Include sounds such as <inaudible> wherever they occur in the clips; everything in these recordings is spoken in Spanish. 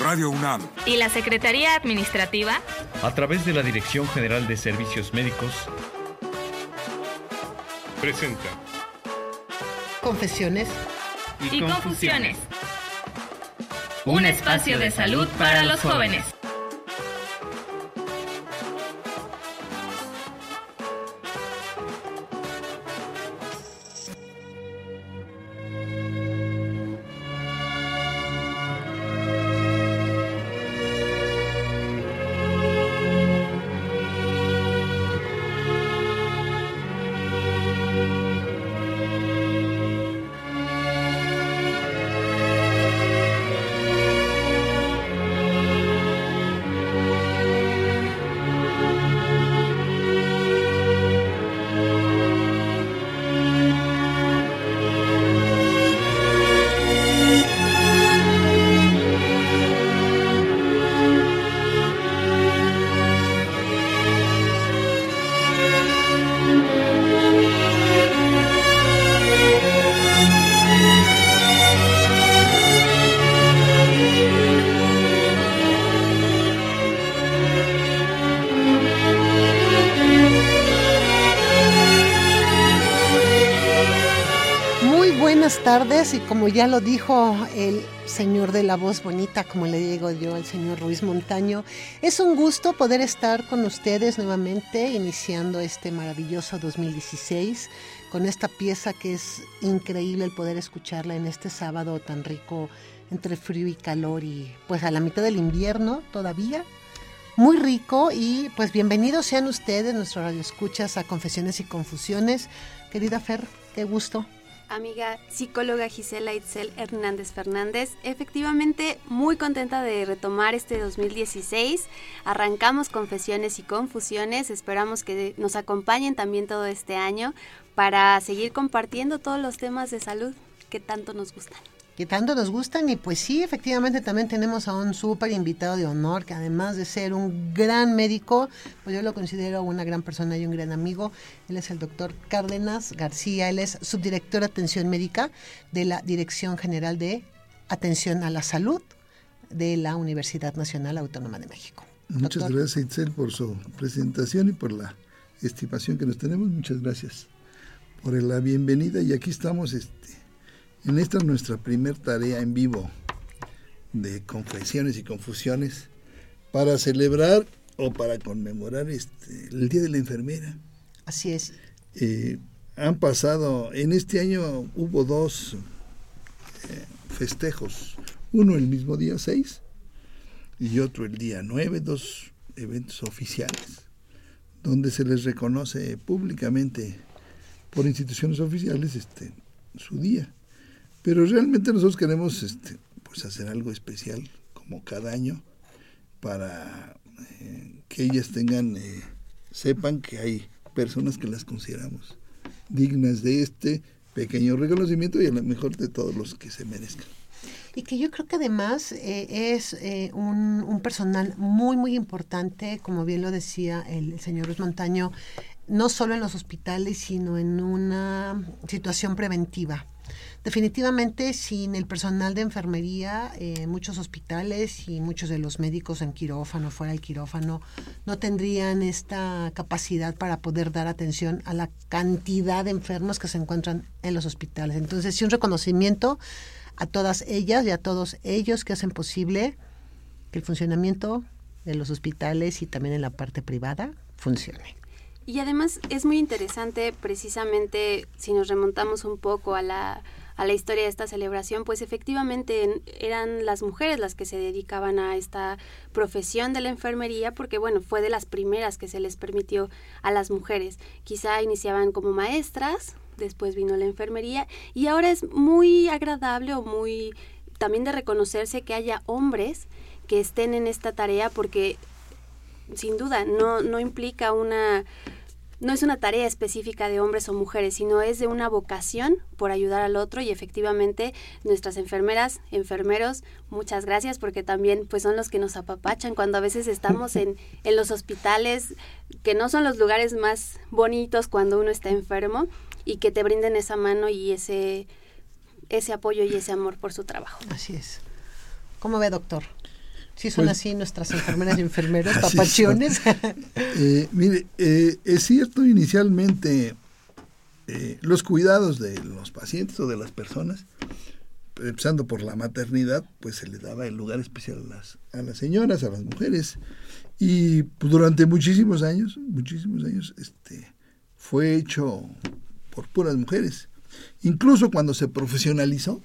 Radio UNAM. Y la Secretaría Administrativa, a través de la Dirección General de Servicios Médicos, presenta. Confesiones. Y, confusiones. Un espacio de salud para los jóvenes. Tardes y como ya lo dijo el señor de la voz bonita, como le digo yo al señor Ruiz Montaño, es un gusto poder estar con ustedes nuevamente iniciando este maravilloso 2016 con esta pieza que es increíble el poder escucharla en este sábado tan rico entre frío y calor y pues a la mitad del invierno todavía. Muy rico y pues bienvenidos sean ustedes, nuestro radio escuchas a Confesiones y Confusiones. Querida Fer, qué gusto amiga psicóloga Gisela Itzel Hernández Fernández. Efectivamente, muy contenta de retomar este 2016. Arrancamos confesiones y confusiones. Esperamos que nos acompañen también todo este año para seguir compartiendo todos los temas de salud que tanto nos gustan que tanto nos gustan y pues sí, efectivamente también tenemos a un súper invitado de honor que además de ser un gran médico, pues yo lo considero una gran persona y un gran amigo. Él es el doctor Cárdenas García, él es subdirector de atención médica de la Dirección General de Atención a la Salud de la Universidad Nacional Autónoma de México. Muchas gracias Itzel por su presentación y por la estimación que nos tenemos. Muchas gracias por la bienvenida y aquí estamos este en esta nuestra primera tarea en vivo de confesiones y confusiones para celebrar o para conmemorar este, el Día de la Enfermera. Así es. Eh, han pasado, en este año hubo dos eh, festejos, uno el mismo día 6 y otro el día 9, dos eventos oficiales, donde se les reconoce públicamente por instituciones oficiales este, su día. Pero realmente nosotros queremos este, pues hacer algo especial, como cada año, para eh, que ellas tengan, eh, sepan que hay personas que las consideramos dignas de este pequeño reconocimiento y a lo mejor de todos los que se merezcan. Y que yo creo que además eh, es un, un, personal muy, muy importante, como bien lo decía el, señor Luis Montaño, no solo en los hospitales, sino en una situación preventiva Definitivamente sin el personal de enfermería, eh, muchos hospitales y muchos de los médicos en quirófano, fuera del quirófano, no tendrían esta capacidad para poder dar atención a la cantidad de enfermos que se encuentran en los hospitales. Entonces, sí, un reconocimiento a todas ellas y a todos ellos que hacen posible que el funcionamiento de los hospitales y también en la parte privada funcione. Y además es muy interesante precisamente si nos remontamos un poco a la a la historia de esta celebración, pues efectivamente eran las mujeres las que se dedicaban a esta profesión de la enfermería, porque bueno, fue de las primeras que se les permitió a las mujeres. Quizá iniciaban como maestras, después vino la enfermería, y ahora es muy agradable o muy también de reconocerse que haya hombres que estén en esta tarea, porque sin duda no, no implica una no es una tarea específica de hombres o mujeres, sino es de una vocación por ayudar al otro y efectivamente nuestras enfermeras, enfermeros, muchas gracias porque también pues son los que nos apapachan cuando a veces estamos en, <laughs> en los hospitales, que no son los lugares más bonitos cuando uno está enfermo y que te brinden esa mano y ese, ese apoyo y ese amor por su trabajo. Así es. ¿Cómo ve, doctor? Sí, son Pues- así nuestras enfermeras y enfermeros, <laughs> papachones. <laughs> Eh, mire, eh, es cierto, inicialmente eh, los cuidados de los pacientes o de las personas, empezando por la maternidad, pues se le daba el lugar especial a las, a las señoras, a las mujeres. Y pues, durante muchísimos años, muchísimos años, este, fue hecho por puras mujeres. Incluso cuando se profesionalizó,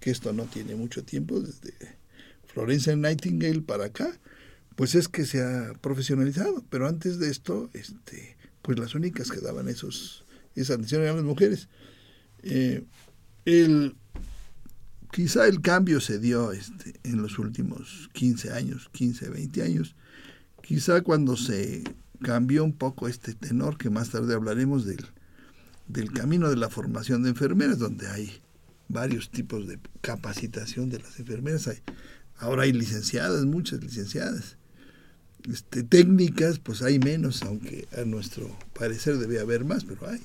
que esto no tiene mucho tiempo, desde Florence Nightingale para acá, pues es que se ha profesionalizado. Pero antes de esto, este, pues las únicas que daban esos, esa atención eran las mujeres. Eh, el, quizá el cambio se dio este, en los últimos 15 años, 15, 20 años. Quizá cuando se cambió un poco este tenor, que más tarde hablaremos del, del camino de la formación de enfermeras, donde hay varios tipos de capacitación de las enfermeras. Hay, ahora hay licenciadas, muchas licenciadas. Este, técnicas, pues hay menos, aunque a nuestro parecer debe haber más, pero hay.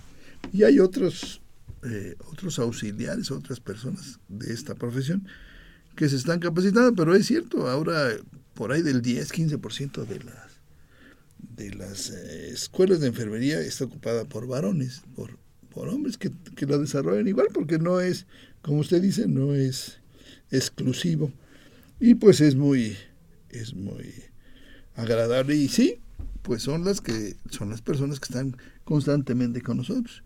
Y hay otros, eh, otros auxiliares, otras personas de esta profesión que se están capacitando, pero es cierto, ahora por ahí del 10-15% de las, de las eh, escuelas de enfermería está ocupada por varones, por, por hombres que, que la desarrollan igual, porque no es, como usted dice, no es exclusivo. Y pues es muy, es muy agradable. Y sí, pues son las que, son las personas que están constantemente con nosotros.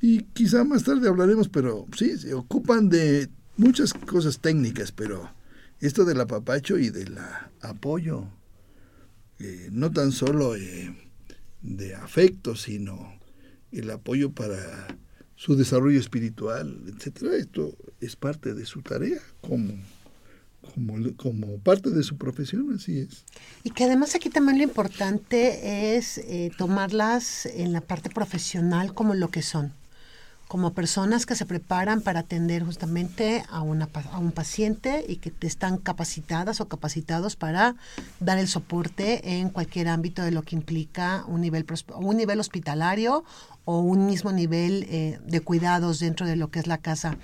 Y quizá más tarde hablaremos, pero sí, se ocupan de muchas cosas técnicas, pero esto del apapacho y del apoyo, eh, no tan solo eh, de afecto, sino el apoyo para su desarrollo espiritual, etcétera, esto es parte de su tarea como, como, como parte de su profesión, así es. Y que además aquí también lo importante es eh, tomarlas en la parte profesional como lo que son, como personas que se preparan para atender justamente a, una, a un paciente y que están capacitadas o capacitados para dar el soporte en cualquier ámbito de lo que implica un nivel, un nivel hospitalario o un mismo nivel eh, de cuidados dentro de lo que es la casa.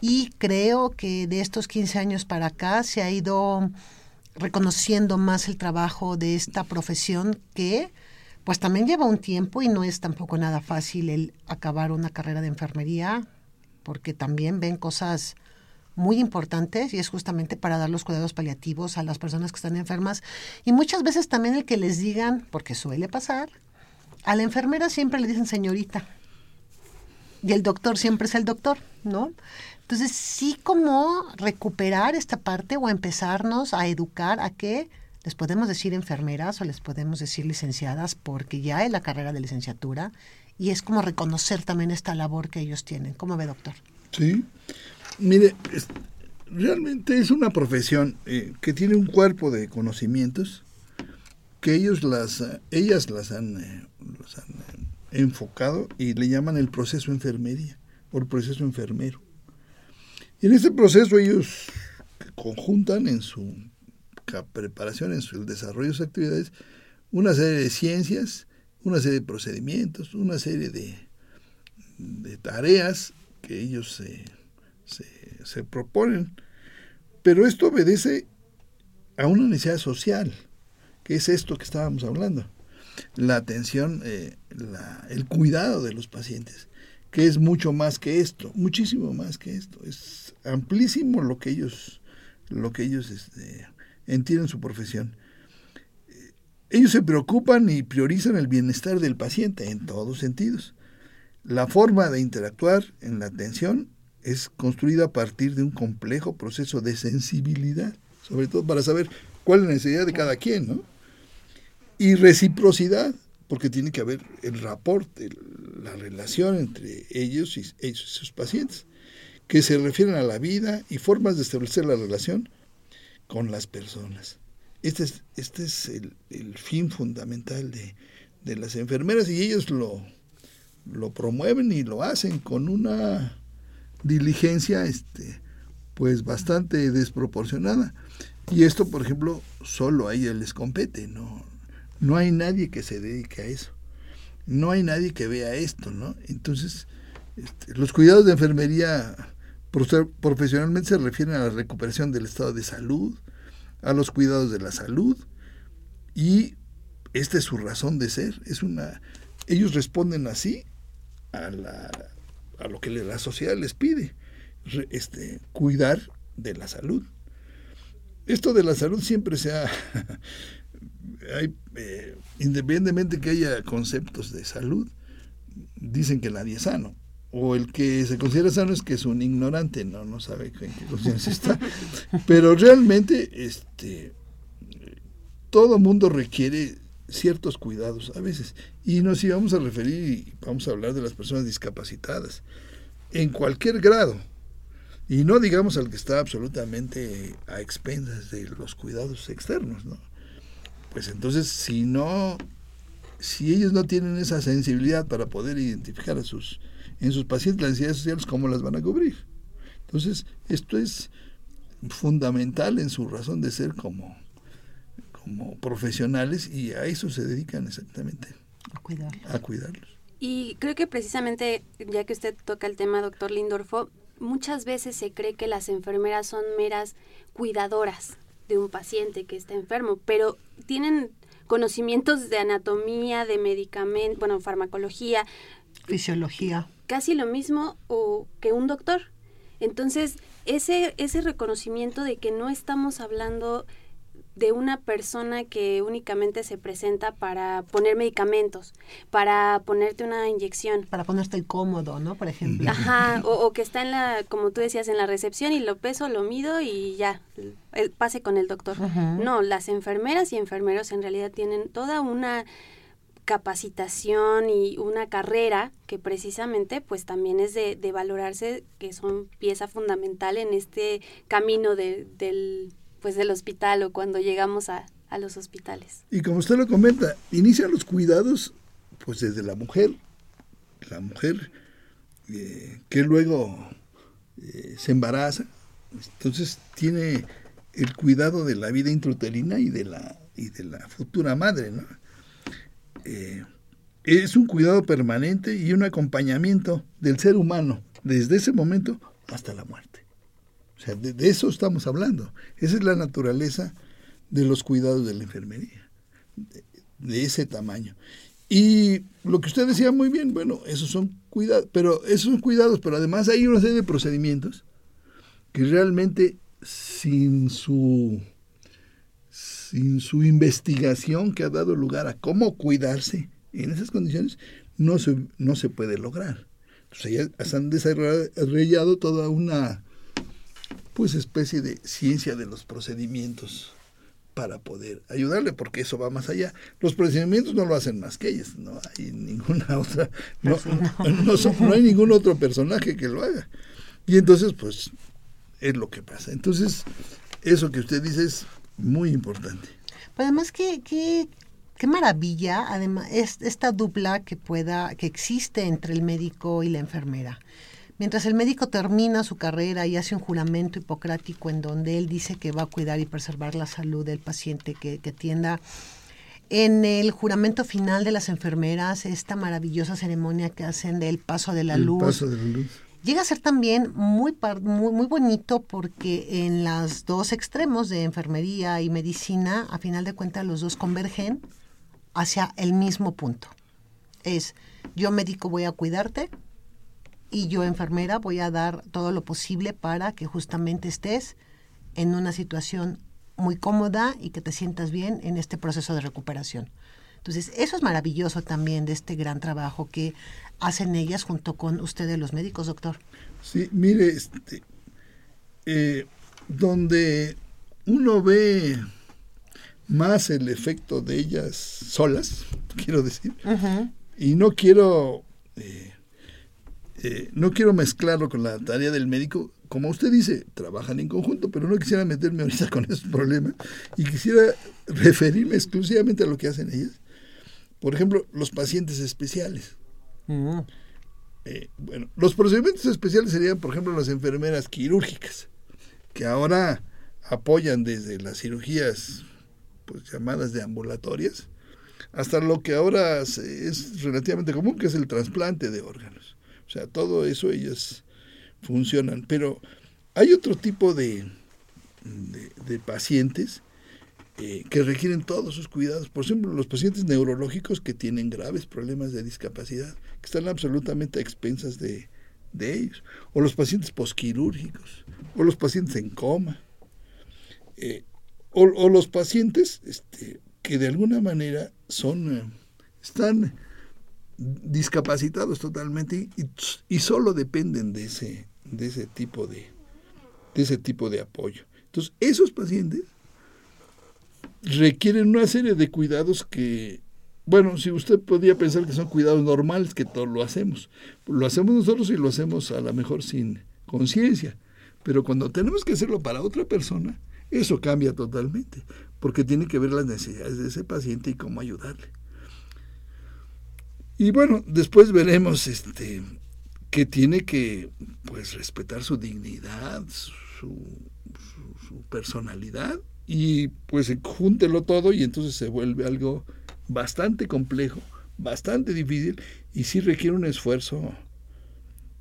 Y creo que de estos 15 años para acá se ha ido reconociendo más el trabajo de esta profesión que pues también lleva un tiempo y no es tampoco nada fácil el acabar una carrera de enfermería porque también ven cosas muy importantes y es justamente para dar los cuidados paliativos a las personas que están enfermas y muchas veces también el que les digan, porque suele pasar, a la enfermera siempre le dicen señorita y el doctor siempre es el doctor, ¿no? Entonces sí como recuperar esta parte o empezarnos a educar a que les podemos decir enfermeras o les podemos decir licenciadas porque ya es la carrera de licenciatura y es como reconocer también esta labor que ellos tienen. ¿Cómo ve, doctor? Sí. Mire, realmente es una profesión eh, que tiene un cuerpo de conocimientos que ellos las, ellas las han, eh, eh, enfocado y le llaman el proceso enfermería o el proceso enfermero. Y en este proceso ellos conjuntan en su preparación, en su desarrollo de sus actividades, una serie de ciencias, una serie de procedimientos, una serie de, tareas que ellos se, se, proponen. Pero esto obedece a una necesidad social, que es esto que estábamos hablando. La atención, eh, el cuidado de los pacientes, que es mucho más que esto, muchísimo más que esto. Es amplísimo lo que ellos, lo que ellos este, entienden su profesión. Eh, Ellos se preocupan y priorizan el bienestar del paciente en todos sentidos. La forma de interactuar en la atención es construida a partir de un complejo proceso de sensibilidad, sobre todo para saber cuál es la necesidad de cada quien, ¿no? Y reciprocidad, porque tiene que haber el raporte, la relación entre ellos y, ellos y sus pacientes, que se refieren a la vida y formas de establecer la relación con las personas. Este es, este es el, el fin fundamental de, de las enfermeras y ellos lo, lo promueven y lo hacen con una diligencia este pues bastante desproporcionada y esto por ejemplo solo a ellos les compete no no hay nadie que se dedique a eso no hay nadie que vea esto no entonces este, los cuidados de enfermería profe- profesionalmente se refieren a la recuperación del estado de salud a los cuidados de la salud y esta es su razón de ser. Es una, ellos responden así a lo que la sociedad les pide, este, cuidar de la salud. Esto de la salud siempre se ha, <laughs> hay, eh, independientemente que haya conceptos de salud, dicen que nadie es sano. O el que se considera sano es que es un ignorante, no, no sabe en qué conciencia está. <laughs> Pero realmente, este, todo mundo requiere ciertos cuidados a veces. Y nos íbamos a referir y vamos a hablar de las personas discapacitadas en cualquier grado. Y no digamos al que está absolutamente a expensas de los cuidados externos, ¿no? Pues entonces, si no, si ellos no tienen esa sensibilidad para poder identificar a sus, en sus pacientes las necesidades sociales, ¿cómo las van a cubrir? Entonces, esto es fundamental en su razón de ser como, como profesionales y a eso se dedican exactamente. A cuidarlos. A cuidarlos. Y creo que precisamente, ya que usted toca el tema, doctor Lindorfo, muchas veces se cree que las enfermeras son meras cuidadoras de un paciente que está enfermo, pero tienen conocimientos de anatomía, de medicamento, bueno, farmacología. Fisiología. Casi lo mismo o que un doctor. Entonces, ese, ese reconocimiento de que no estamos hablando de una persona que únicamente se presenta para poner medicamentos, para ponerte una inyección. Para ponerte cómodo, ¿no? Por ejemplo. Ajá, o, que está en la, como tú decías, en la recepción y lo peso, lo mido y ya, el, pase con el doctor. No, las enfermeras y enfermeros en realidad tienen toda una capacitación y una carrera que precisamente pues también es de, de valorarse que son pieza fundamental en este camino de, del pues del hospital o cuando llegamos a, los hospitales. Y como usted lo comenta, inicia los cuidados pues desde la mujer, la mujer eh, que luego eh, se embaraza, entonces tiene el cuidado de la vida intrauterina y de la, y de la futura madre, ¿no? Eh, es un cuidado permanente y un acompañamiento del ser humano desde ese momento hasta la muerte. O sea, de, eso estamos hablando. Esa es la naturaleza de los cuidados de la enfermería, de, ese tamaño. Y lo que usted decía muy bien, bueno, esos son cuidados, pero esos son cuidados, pero además hay una serie de procedimientos que realmente sin su sin su investigación que ha dado lugar a cómo cuidarse en esas condiciones, no se, no se puede lograr. Entonces, han desarrollado toda una pues especie de ciencia de los procedimientos para poder ayudarle, porque eso va más allá. Los procedimientos no lo hacen más que ellos, no hay ninguna <laughs> otra, no, no, hay ningún otro personaje que lo haga. Y entonces, pues, es lo que pasa. Entonces, eso que usted dice es muy importante. Pero además, qué, qué, qué maravilla, además, es esta dupla que pueda, que existe entre el médico y la enfermera. Mientras el médico termina su carrera y hace un juramento hipocrático en donde él dice que va a cuidar y preservar la salud del paciente que, atienda, en el juramento final de las enfermeras, esta maravillosa ceremonia que hacen del paso de la, luz, llega a ser también muy, muy, muy bonito porque en los dos extremos de enfermería y medicina, a final de cuentas, los dos convergen hacia el mismo punto. Es, yo médico voy a cuidarte, y yo enfermera voy a dar todo lo posible para que justamente estés en una situación muy cómoda y que te sientas bien en este proceso de recuperación. Entonces, eso es maravilloso también de este gran trabajo que hacen ellas junto con ustedes los médicos, doctor. Sí, mire, este, eh, donde uno ve más el efecto de ellas solas, <laughs> quiero decir, y no quiero eh, eh, no quiero mezclarlo con la tarea del médico. Como usted dice, trabajan en conjunto, pero no quisiera meterme ahorita con esos problemas y quisiera referirme exclusivamente a lo que hacen ellas. Por ejemplo, los pacientes especiales. Mm. Eh, bueno, los procedimientos especiales serían, por ejemplo, las enfermeras quirúrgicas, que ahora apoyan desde las cirugías pues, llamadas de ambulatorias hasta lo que ahora es relativamente común, que es el trasplante de órganos. O sea, todo eso ellas funcionan. Pero hay otro tipo de, de, pacientes eh, que requieren todos sus cuidados. Por ejemplo, los pacientes neurológicos que tienen graves problemas de discapacidad, que están absolutamente a expensas de, ellos, o los pacientes posquirúrgicos, o los pacientes en coma, eh, o, los pacientes este, que de alguna manera son, eh, están discapacitados totalmente y, y, solo dependen de ese, de ese tipo de, de ese tipo de apoyo. Entonces, esos pacientes requieren una serie de cuidados que, bueno, si usted podría pensar que son cuidados normales, que todos lo hacemos, lo hacemos nosotros y lo hacemos a lo mejor sin conciencia, pero cuando tenemos que hacerlo para otra persona, eso cambia totalmente, porque tiene que ver las necesidades de ese paciente y cómo ayudarle. Y bueno, después veremos este que tiene que pues respetar su dignidad, su, su personalidad y pues júntelo todo y entonces se vuelve algo bastante complejo, bastante difícil y sí requiere un esfuerzo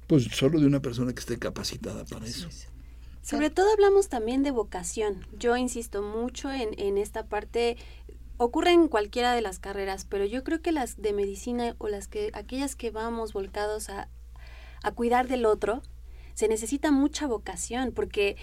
pues solo de una persona que esté capacitada para eso. Sobre todo hablamos también de vocación. Yo insisto mucho en, en esta parte ocurre en cualquiera de las carreras, pero yo creo que las de medicina o las que aquellas que vamos volcados a, a cuidar del otro, se necesita mucha vocación, porque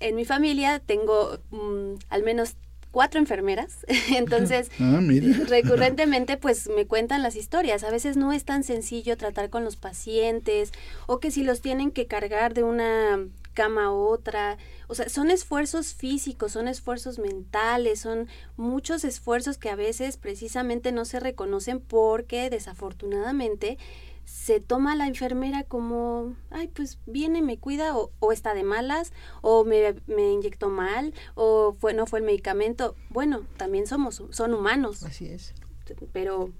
en mi familia tengo mm, al menos cuatro enfermeras, <laughs> entonces <laughs> ah, <laughs> recurrentemente pues me cuentan las historias. A veces no es tan sencillo tratar con los pacientes o que si los tienen que cargar de una cama a otra, o sea, son esfuerzos físicos, son esfuerzos mentales, son muchos esfuerzos que a veces precisamente no se reconocen porque desafortunadamente se toma la enfermera como, ay, pues viene, me cuida, o, o está de malas, o me, me, inyectó mal, o fue, no fue el medicamento. Bueno, también somos, son humanos. Así es. Pero,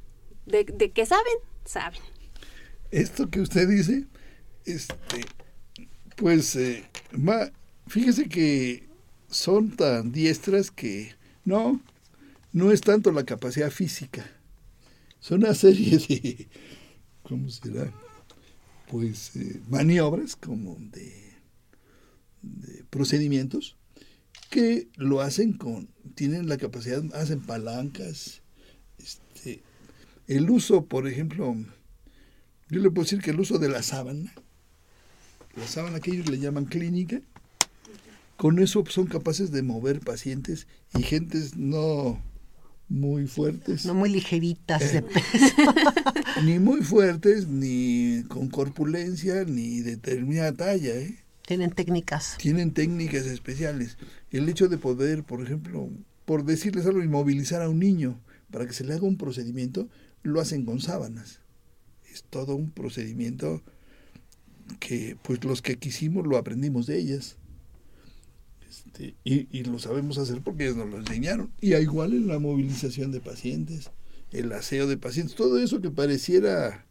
¿de, de qué saben? Saben. Esto que usted dice, este, pues, eh, fíjese que son tan diestras que no, no es tanto la capacidad física, son una serie de ¿cómo será? Pues eh, maniobras como de, procedimientos que lo hacen con, tienen la capacidad, hacen palancas, este, el uso, por ejemplo, yo le puedo decir que el uso de la sábana, la sábana que ellos le llaman clínica, con eso son capaces de mover pacientes y gentes no muy fuertes. No muy ligeritas de eh, peso. ni muy fuertes, ni con corpulencia, ni de determinada talla. ¿eh? Tienen técnicas. Tienen técnicas especiales. El hecho de poder, por ejemplo, por decirles algo, inmovilizar a un niño para que se le haga un procedimiento, lo hacen con sábanas. Es todo un procedimiento que pues los que quisimos lo aprendimos de ellas. Este, y, lo sabemos hacer porque ellos nos lo enseñaron. Y igual en la movilización de pacientes, el aseo de pacientes, todo eso que pareciera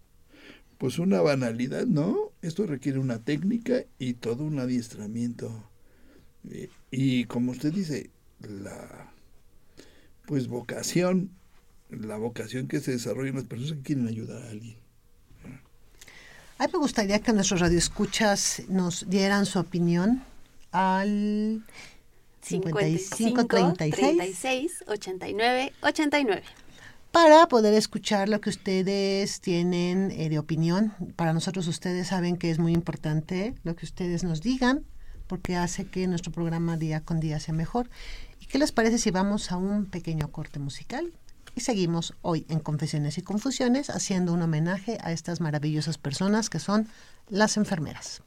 pues una banalidad, ¿no? Esto requiere una técnica y todo un adiestramiento. Eh, y como usted dice, la pues vocación, la vocación que se desarrolla en las personas que quieren ayudar a alguien. A me gustaría que nuestros radioescuchas nos dieran su opinión al 55 36 89 89 para poder escuchar lo que ustedes tienen eh, de opinión. Para nosotros ustedes saben que es muy importante lo que ustedes nos digan porque hace que nuestro programa día con día sea mejor. ¿Y qué les parece si vamos a un pequeño corte musical? Y seguimos hoy en Confesiones y Confusiones haciendo un homenaje a estas maravillosas personas que son las enfermeras.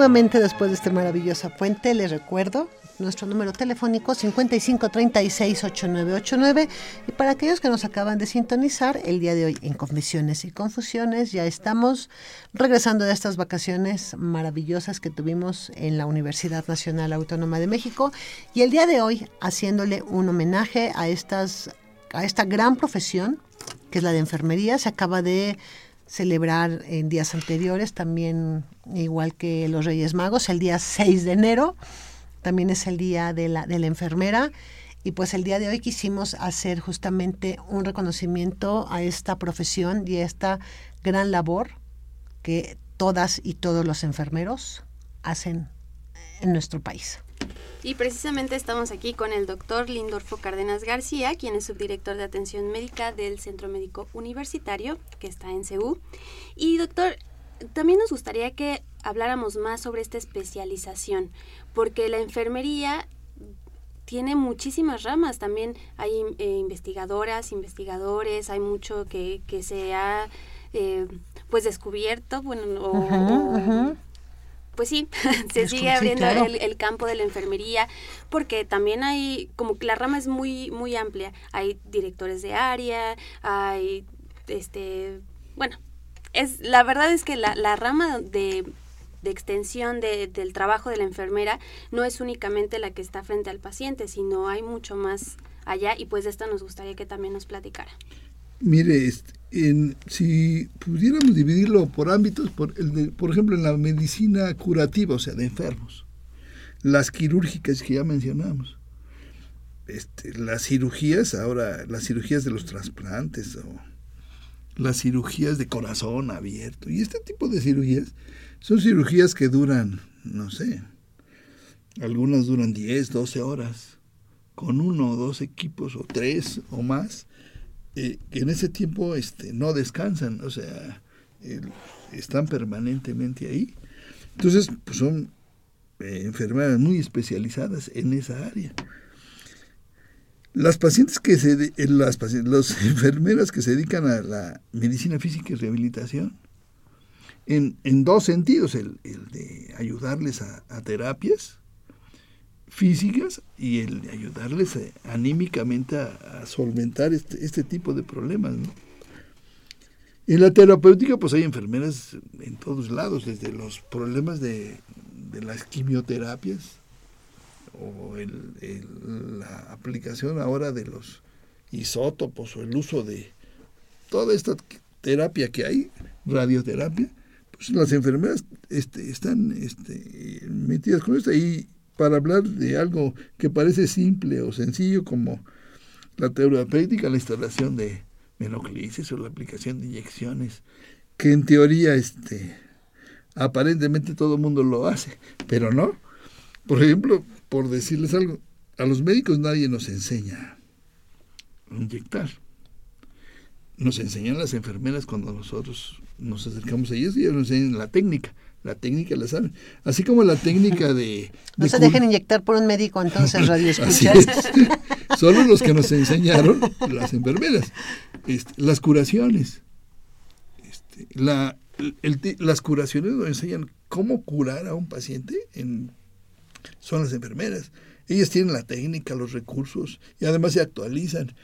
Nuevamente después de este maravillosa puente. Les recuerdo nuestro número telefónico 5536-8989 y para aquellos que nos acaban de sintonizar el día de hoy en Confesiones y Confusiones ya estamos regresando de estas vacaciones maravillosas que tuvimos en la Universidad Nacional Autónoma de México y el día de hoy haciéndole un homenaje a estas a esta gran profesión que es la de enfermería se acaba de celebrar en días anteriores, también igual que los Reyes Magos, el día 6 de enero, también es el día de la, de la enfermera. Y pues el día de hoy quisimos hacer justamente un reconocimiento a esta profesión y a esta gran labor que todas y todos los enfermeros hacen en nuestro país. Y precisamente estamos aquí con el doctor Lindorfo Cárdenas García, quien es subdirector de atención médica del Centro Médico Universitario, que está en CEU. Y doctor, también nos gustaría que habláramos más sobre esta especialización, porque la enfermería tiene muchísimas ramas, también hay eh, investigadoras, investigadores, hay mucho que, que se ha eh, pues descubierto, bueno, pues sí, <laughs> se sigue abriendo el, campo de la enfermería, porque también hay, como que la rama es muy, muy amplia. Hay directores de área, hay, este, bueno, es, la verdad es que la, la rama de, de extensión de, del trabajo de la enfermera no es únicamente la que está frente al paciente, sino hay mucho más allá y pues de esto nos gustaría que también nos platicara. Mire, este, en, si pudiéramos dividirlo por ámbitos, por, el por ejemplo, en la medicina curativa, o sea, de enfermos, las quirúrgicas que ya mencionamos, este, las cirugías, ahora las cirugías de los trasplantes o las cirugías de corazón abierto y este tipo de cirugías son cirugías que duran, no sé, algunas duran 10, 12 horas con uno o dos equipos o tres o más eh, que en ese tiempo este, no descansan, o sea, están permanentemente ahí. Entonces, pues son eh, enfermeras muy especializadas en esa área. Las pacientes que se, eh, las, las <laughs> enfermeras que se dedican a la medicina física y rehabilitación, en, en dos sentidos, el, el de ayudarles a, a terapias, físicas y el ayudarles eh, anímicamente a, solventar este, este, tipo de problemas. En la terapéutica pues hay enfermeras en todos lados, desde los problemas de, las quimioterapias o la aplicación ahora de los isótopos o el uso de toda esta terapia que hay, radioterapia, pues las enfermeras este, están este, metidas con esto y para hablar de algo que parece simple o sencillo como la terapéutica, la instalación de menoclisis o la aplicación de inyecciones, que en teoría este, aparentemente todo el mundo lo hace, pero no. Por ejemplo, por decirles algo, a los médicos nadie nos enseña a inyectar. Nos enseñan las enfermeras cuando nosotros nos acercamos a ellos y ellos nos enseñan la técnica. La técnica la saben. Así como la técnica de... <laughs> no se dejen inyectar por un médico entonces, <laughs> radio escuchas. Solo los que nos enseñaron las enfermeras. Este, las curaciones. Este, la, las curaciones nos enseñan cómo curar a un paciente en, son las enfermeras. Ellas tienen la técnica, los recursos y además se actualizan.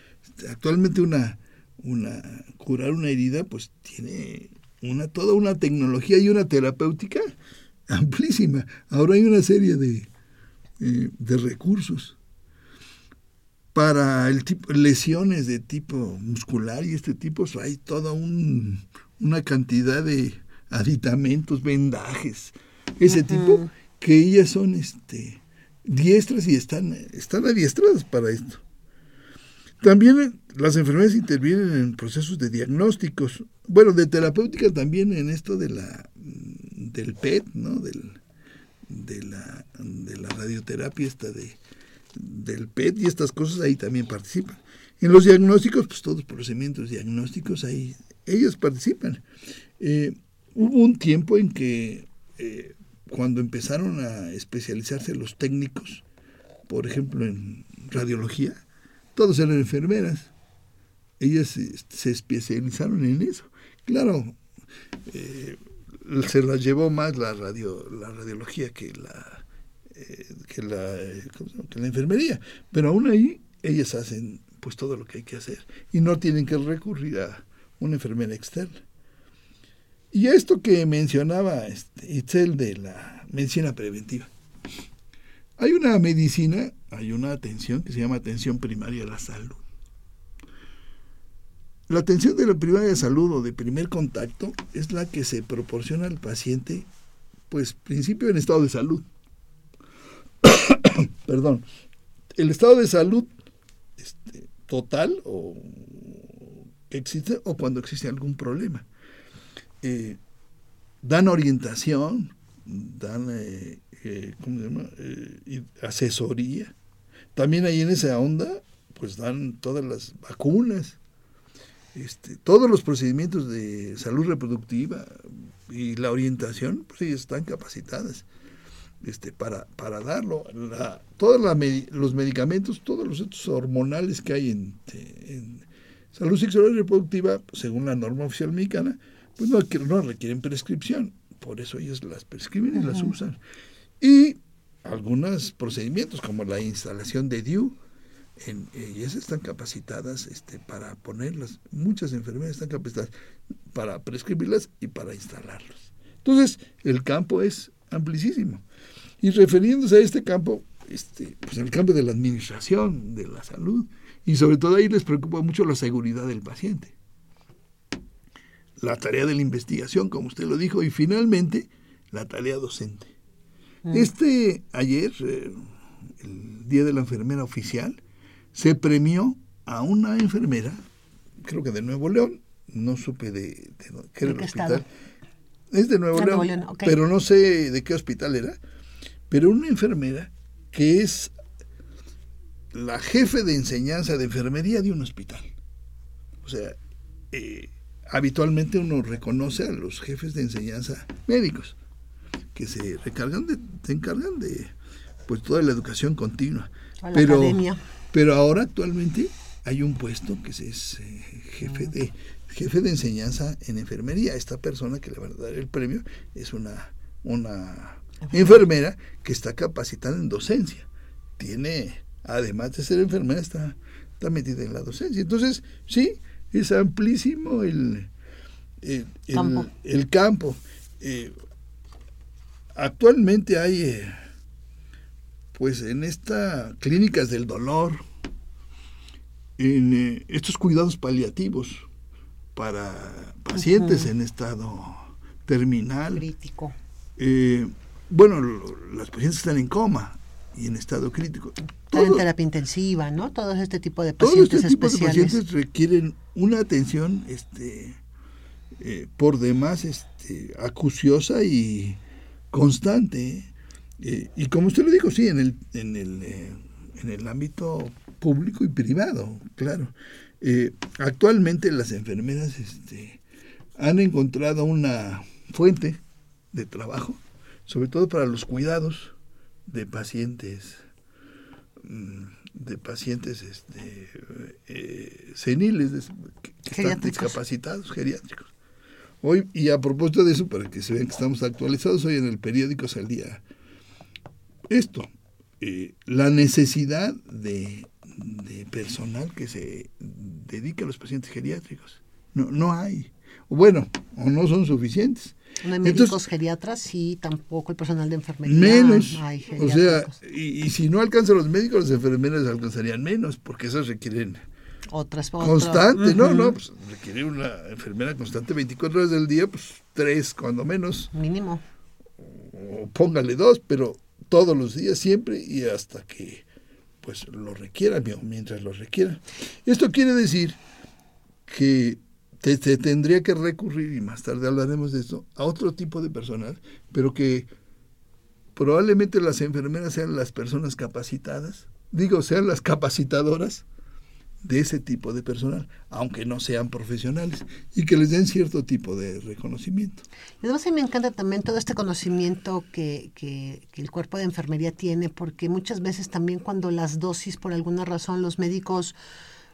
Actualmente una, una curar una herida pues tiene una, toda una tecnología y una terapéutica amplísima. Ahora hay una serie de, eh, de recursos para el tipo, lesiones de tipo muscular y este tipo, hay toda un, una cantidad de aditamentos, vendajes, ese tipo, que ellas son este, diestras y están, están adiestradas para esto. También las enfermedades intervienen en procesos de diagnósticos, bueno, de terapéutica también en esto de la del PET, ¿no? Del, de, la, de la radioterapia esta de, del PET y estas cosas ahí también participan. En los diagnósticos, pues todos los procedimientos diagnósticos ahí, ellos participan. Eh, hubo un tiempo en que eh, cuando empezaron a especializarse los técnicos, por ejemplo en radiología, todos eran enfermeras. Ellas se, especializaron en eso. Claro, eh, se las llevó más la radio la radiología que la eh, que la enfermería. Pero aún ahí ellas hacen pues todo lo que hay que hacer. Y no tienen que recurrir a una enfermera externa. Y esto que mencionaba este, Itzel de la medicina preventiva hay una medicina hay una atención que se llama atención primaria a la salud la atención de la primaria de salud o de primer contacto es la que se proporciona al paciente, pues principio en estado de salud. <coughs> Perdón. El estado de salud este, total o existe o cuando existe algún problema. Eh, dan orientación, dan eh, eh, ¿cómo se llama? asesoría. También ahí en esa onda, pues dan todas las vacunas este, todos los procedimientos de salud reproductiva y la orientación, pues ellas están capacitadas este, para, para darlo. todos los medicamentos, todos los hechos hormonales que hay en, salud sexual y reproductiva, según la norma oficial mexicana, pues no requieren prescripción. Por eso ellas las prescriben y las usan. Y algunos procedimientos como la instalación de DIU, en, ellas están capacitadas este, para ponerlas. Muchas enfermeras están capacitadas para prescribirlas y para instalarlas. Entonces, el campo es amplísimo. Y refiriéndose a este campo, este, pues en el campo de la administración, de la salud, y sobre todo ahí les preocupa mucho la seguridad del paciente. La tarea de la investigación, como usted lo dijo, y finalmente la tarea docente. Mm. Este ayer, eh, el Día de la Enfermera Oficial, se premió a una enfermera, creo que de Nuevo León, no supe de, qué era el hospital. Es de Nuevo, León, pero no sé de qué hospital era, pero una enfermera que es la jefe de enseñanza de enfermería de un hospital. O sea, eh, habitualmente uno reconoce a los jefes de enseñanza médicos que se recargan de, se encargan de pues toda la educación continua. pero, academia. Pero ahora actualmente hay un puesto que es eh, jefe de jefe de enseñanza en enfermería. Esta persona que le va a dar el premio es una, una enfermera que está capacitada en docencia. Tiene, además de ser enfermera, está, está metida en la docencia. Entonces, sí, es amplísimo el, el, campo. Eh, actualmente hay... Eh, pues en estas clínicas del dolor, en eh, estos cuidados paliativos para pacientes en estado terminal. Crítico. Eh, bueno, las pacientes están en coma y en estado crítico. Están en terapia intensiva, ¿no? Todo este tipo de pacientes todo este tipo de pacientes requieren una atención este, eh, por demás este, acuciosa y constante. Eh, y como usted lo dijo, sí, en el, en el, eh, en el ámbito público y privado, claro. Actualmente las enfermeras este, han encontrado una fuente de trabajo, sobre todo para los cuidados de pacientes mm, de pacientes este, seniles que, están discapacitados geriátricos. Hoy, y a propósito de eso, para que se vean que estamos actualizados, hoy en el periódico salía esto, eh, la necesidad de, personal que se dedique a los pacientes geriátricos. No, no hay. Bueno, o no son suficientes. No hay médicos geriatras y tampoco el personal de enfermería. Menos. o sea, y, si no alcanzan los médicos, las enfermeras alcanzarían menos, porque esas requieren otras constante, no, no, pues requiere una enfermera constante 24 horas del día, pues tres cuando menos. Mínimo. O póngale dos, pero todos los días, siempre y hasta que pues lo requiera, mientras lo requiera. Esto quiere decir que te, tendría que recurrir, y más tarde hablaremos de esto, a otro tipo de personal, pero que probablemente las enfermeras sean las personas capacitadas, digo, sean las capacitadoras de ese tipo de personal, aunque no sean profesionales, y que les den cierto tipo de reconocimiento. Y además a mí me encanta también todo este conocimiento que, que, el cuerpo de enfermería tiene, porque muchas veces también cuando las dosis, por alguna razón, los médicos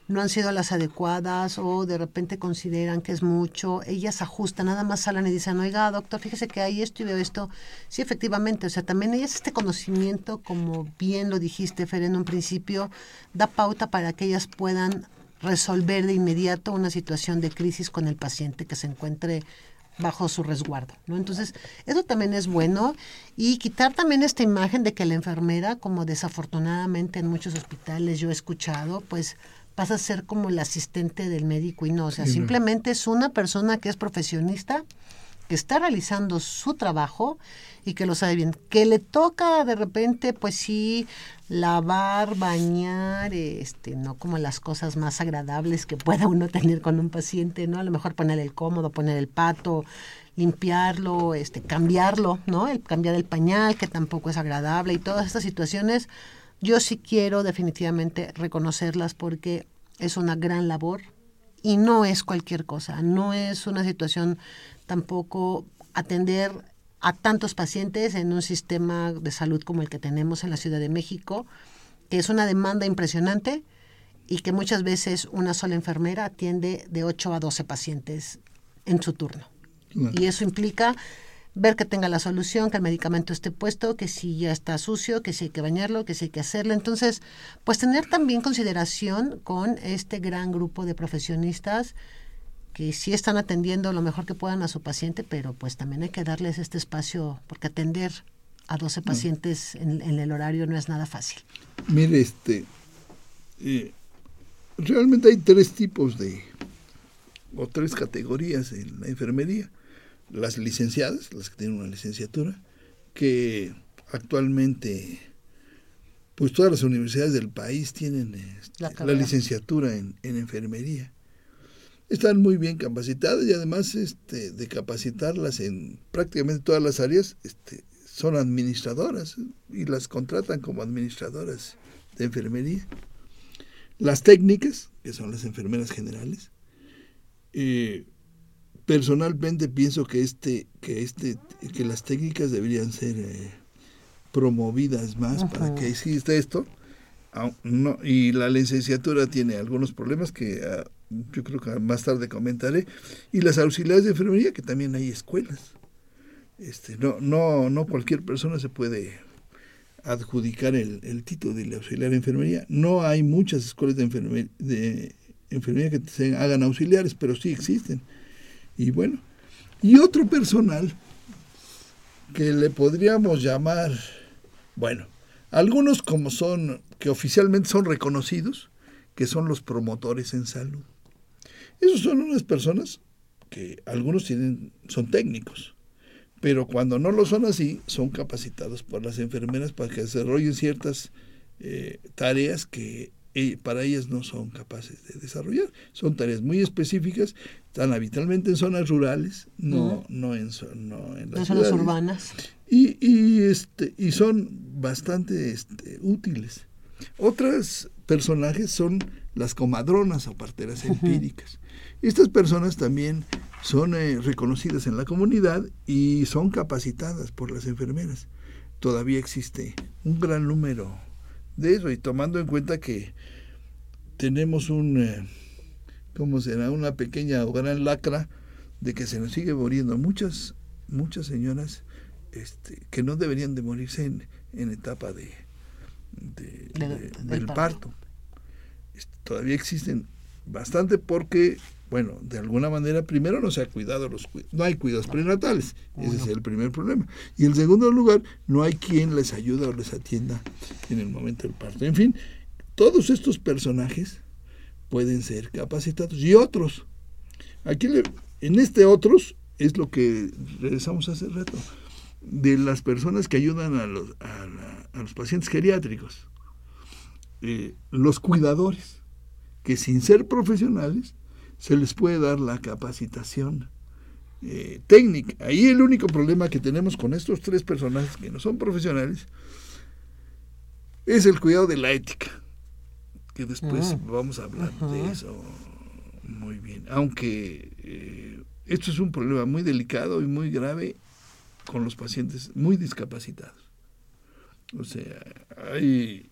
no han sido las adecuadas o de repente consideran que es mucho, ellas ajustan, nada más salen y dicen, oiga, doctor, fíjese que hay esto y veo esto. Sí, efectivamente, o sea, también ellas este conocimiento, como bien lo dijiste, Fer, en un principio, da pauta para que ellas puedan resolver de inmediato una situación de crisis con el paciente que se encuentre bajo su resguardo, ¿no? Entonces, eso también es bueno y quitar también esta imagen de que la enfermera, como desafortunadamente en muchos hospitales yo he escuchado, pues pasa a ser como el asistente del médico y no, o sea, simplemente es una persona que es profesionista, que está realizando su trabajo y que lo sabe bien. Que le toca de repente, pues sí, lavar, bañar, este, no como las cosas más agradables que pueda uno tener con un paciente, ¿no? A lo mejor poner el cómodo, poner el pato, limpiarlo, este, cambiarlo, ¿no? El cambiar el pañal, que tampoco es agradable y todas estas situaciones, yo sí quiero definitivamente reconocerlas porque es una gran labor y no es cualquier cosa, no es una situación tampoco atender a tantos pacientes en un sistema de salud como el que tenemos en la Ciudad de México, que es una demanda impresionante y que muchas veces una sola enfermera atiende de 8 a 12 pacientes en su turno. Y eso implica ver que tenga la solución, que el medicamento esté puesto, que si ya está sucio, que si hay que bañarlo, que si hay que hacerlo. Entonces, pues tener también consideración con este gran grupo de profesionistas que sí están atendiendo lo mejor que puedan a su paciente, pero pues también hay que darles este espacio, porque atender a 12 mm. pacientes en, el horario no es nada fácil. Mire, este, eh, realmente hay tres tipos de, o tres categorías en la enfermería. Las licenciadas, las que tienen una licenciatura, que actualmente, pues todas las universidades del país tienen este, la, licenciatura en, en enfermería están muy bien capacitadas y además este, de capacitarlas en prácticamente todas las áreas, este, son administradoras y las contratan como administradoras de enfermería. Las técnicas, que son las enfermeras generales, eh, personalmente pienso que este, que este, que las técnicas deberían ser eh, promovidas más para que exista esto. No, y la licenciatura tiene algunos problemas que ah, yo creo que más tarde comentaré, y las auxiliares de enfermería, que también hay escuelas. Este, no, no, no cualquier persona se puede adjudicar el, título de auxiliar de enfermería. No hay muchas escuelas de enfermería, de enfermería que se hagan auxiliares, pero sí existen. Y bueno, y otro personal que le podríamos llamar, bueno, algunos como son, que oficialmente son reconocidos, que son los promotores en salud. Esos son unas personas que algunos tienen, son técnicos, pero cuando no lo son así, son capacitados por las enfermeras para que desarrollen ciertas eh, tareas que eh, para ellas no son capaces de desarrollar. Son tareas muy específicas, están habitualmente en zonas rurales, no, no, en, no en las zonas urbanas. Y, y, este, y son bastante este, útiles. Otros personajes son las comadronas o parteras empíricas. Estas personas también son eh, reconocidas en la comunidad y son capacitadas por las enfermeras. Todavía existe un gran número de eso y tomando en cuenta que tenemos un, eh, ¿cómo será? Una pequeña o gran lacra de que se nos sigue muriendo muchas, muchas señoras este, que no deberían de morirse en, en etapa de, del, parto. Este, todavía existen bastante porque bueno, de alguna manera, primero no se ha cuidado los no hay cuidados prenatales, ese es el primer problema. Y en segundo lugar, no hay quien les ayude o les atienda en el momento del parto. En fin, todos estos personajes pueden ser capacitados y otros. Aquí en este otros es lo que regresamos hace rato, de las personas que ayudan a los, a, los pacientes geriátricos, eh, los cuidadores, que sin ser profesionales, se les puede dar la capacitación eh, técnica. Ahí el único problema que tenemos con estos tres personajes que no son profesionales es el cuidado de la ética, que después ah. vamos a hablar de eso muy bien. Aunque eh, esto es un problema muy delicado y muy grave con los pacientes muy discapacitados. O sea, hay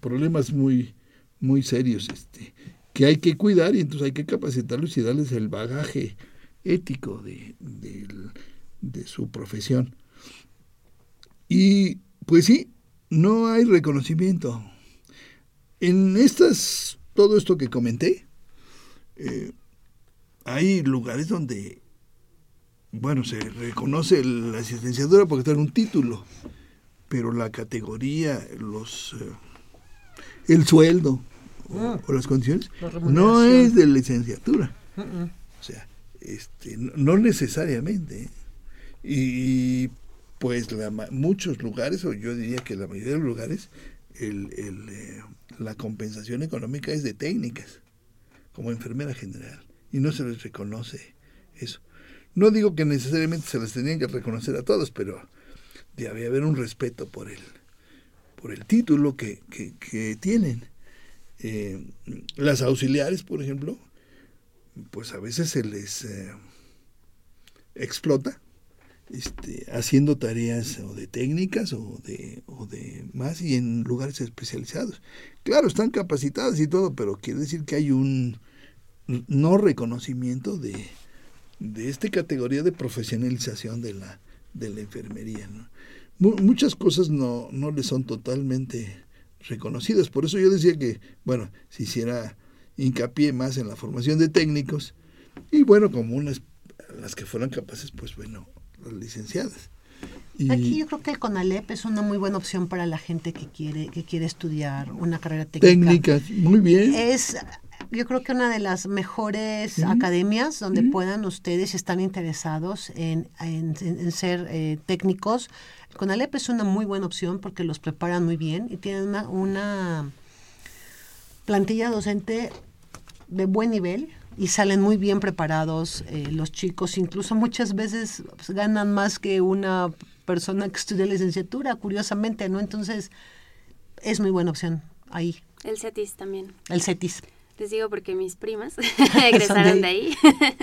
problemas muy, muy serios este, que hay que cuidar y entonces hay que capacitarlos y darles el bagaje ético de, de su profesión. Y pues sí, no hay reconocimiento. En estas, todo esto que comenté, eh, hay lugares donde, bueno, se reconoce la asistenciadura porque tiene un título, pero la categoría, los, eh, el sueldo o, las condiciones no es de licenciatura. O sea, este, no, necesariamente. Y pues la, muchos lugares, o yo diría que la mayoría de los lugares, el, el, eh, la compensación económica es de técnicas, como enfermera general, y no se les reconoce eso. No digo que necesariamente se les tenían que reconocer a todos, pero debe haber un respeto por el, por el título que, que, tienen. Eh, las auxiliares, por ejemplo, pues a veces se les eh, explota este, haciendo tareas o de técnicas o de, más y en lugares especializados. Claro, están capacitadas y todo, pero quiere decir que hay un no reconocimiento de, de esta categoría de profesionalización de la, de la enfermería. muchas cosas no, no le son totalmente reconocidas. Por eso yo decía que, bueno, si hiciera hincapié más en la formación de técnicos y bueno, como unas las que fueran capaces, pues bueno, licenciadas. Aquí yo creo que el CONALEP es una muy buena opción para la gente que quiere que quiere estudiar una carrera técnica. Técnicas, muy bien. Es yo creo que una de las mejores academias donde puedan ustedes, si están interesados en, en, ser eh, técnicos, el CONALEP es una muy buena opción porque los preparan muy bien y tienen una, una plantilla docente de buen nivel y salen muy bien preparados eh, los chicos, incluso muchas veces pues, ganan más que una persona que estudia licenciatura, curiosamente, ¿no? Entonces, es muy buena opción ahí. El CETIS también. El CETIS. Les digo porque mis primas <laughs> <laughs> egresaron de ahí.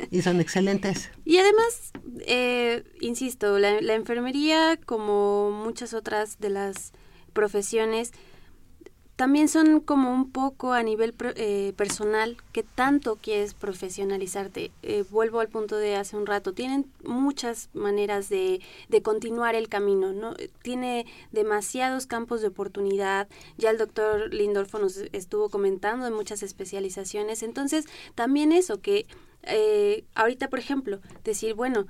y son excelentes. Y además, eh, insisto, la, la enfermería, como muchas otras de las profesiones, también son como un poco a nivel eh, personal que tanto quieres profesionalizarte. Eh, vuelvo al punto de hace un rato, tienen muchas maneras de, de, continuar el camino, ¿no? Tiene demasiados campos de oportunidad, ya el doctor Lindorfo nos estuvo comentando de muchas especializaciones, entonces también eso que eh, ahorita, por ejemplo, decir, bueno,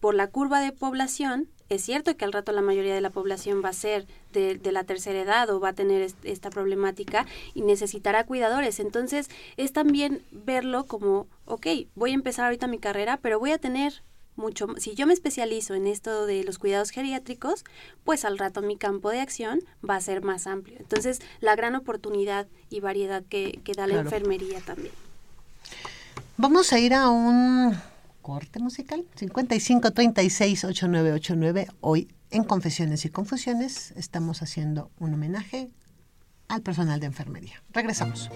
por la curva de población, es cierto que al rato la mayoría de la población va a ser de, la tercera edad o va a tener esta problemática y necesitará cuidadores. Entonces es también verlo como, ok, voy a empezar ahorita mi carrera, pero voy a tener mucho, si yo me especializo en esto de los cuidados geriátricos, pues al rato mi campo de acción va a ser más amplio. Entonces, la gran oportunidad y variedad que, que da la enfermería también. Vamos a ir a un corte musical 55 36 8989 hoy en Confesiones y Confusiones estamos haciendo un homenaje al personal de enfermería. Regresamos.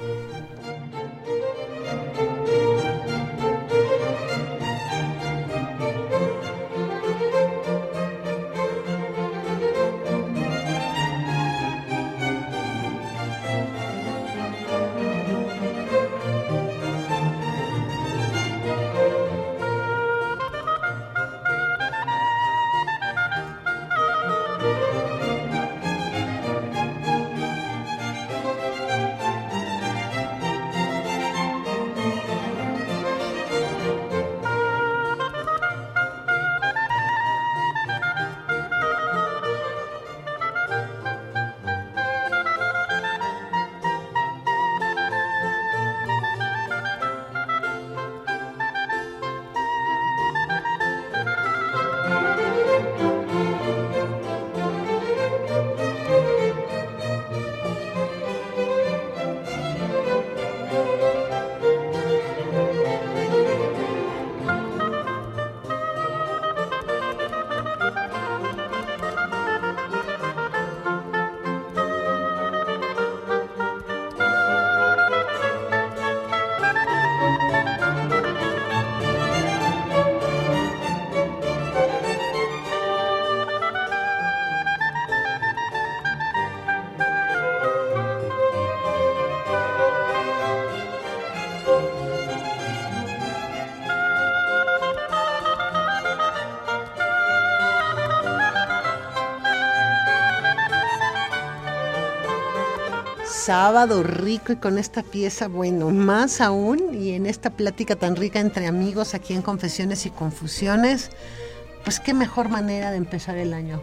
Sábado rico y con esta pieza, bueno, más aún, y en esta plática tan rica entre amigos aquí en Confesiones y Confusiones, pues qué mejor manera de empezar el año.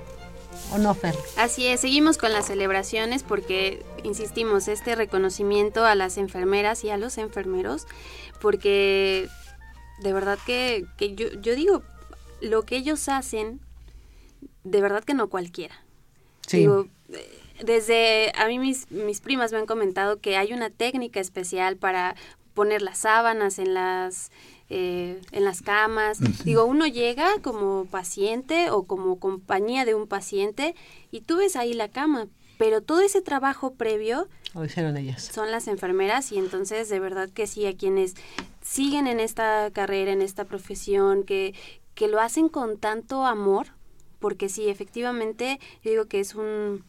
¿O no, Fer? Así es, seguimos con las celebraciones porque, insistimos, este reconocimiento a las enfermeras y a los enfermeros, porque de verdad que, que yo, yo digo, lo que ellos hacen, de verdad que no cualquiera. Sí. Digo, eh, desde a mí mis, mis primas me han comentado que hay una técnica especial para poner las sábanas en las eh, en las camas. Digo, uno llega como paciente o como compañía de un paciente y tú ves ahí la cama, pero todo ese trabajo previo Lo hicieron ellas. son las enfermeras y entonces de verdad que sí, a quienes siguen en esta carrera, en esta profesión, que, que lo hacen con tanto amor, porque sí, efectivamente, yo digo que es un,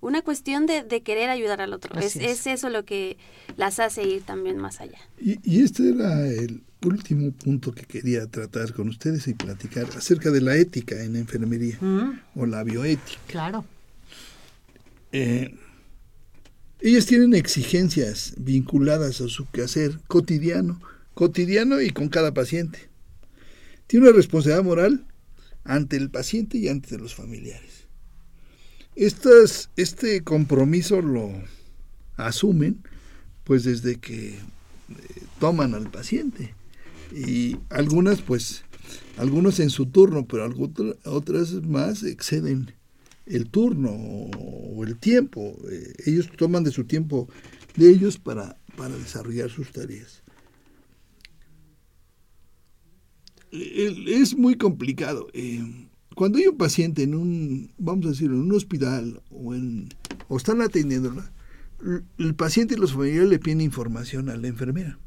una cuestión de, de querer ayudar al otro. Es, Así es. es eso lo que las hace ir también más allá. Y, y este era el último punto que quería tratar con ustedes y platicar acerca de la ética en enfermería Mm, o la bioética. claro. Eh, ellas tienen exigencias vinculadas a su quehacer cotidiano, cotidiano y con cada paciente. Tiene una responsabilidad moral ante el paciente y ante los familiares. Estas, este compromiso lo asumen pues desde que eh, toman al paciente y algunas pues algunos en su turno pero algu- otras más exceden el turno o el tiempo. Eh, ellos toman de su tiempo de ellos para, para desarrollar sus tareas. Es muy complicado. Eh, Cuando hay un paciente en un, vamos a decir, en un hospital o, en, o están atendiéndola, el paciente y los familiares le piden información a la enfermera.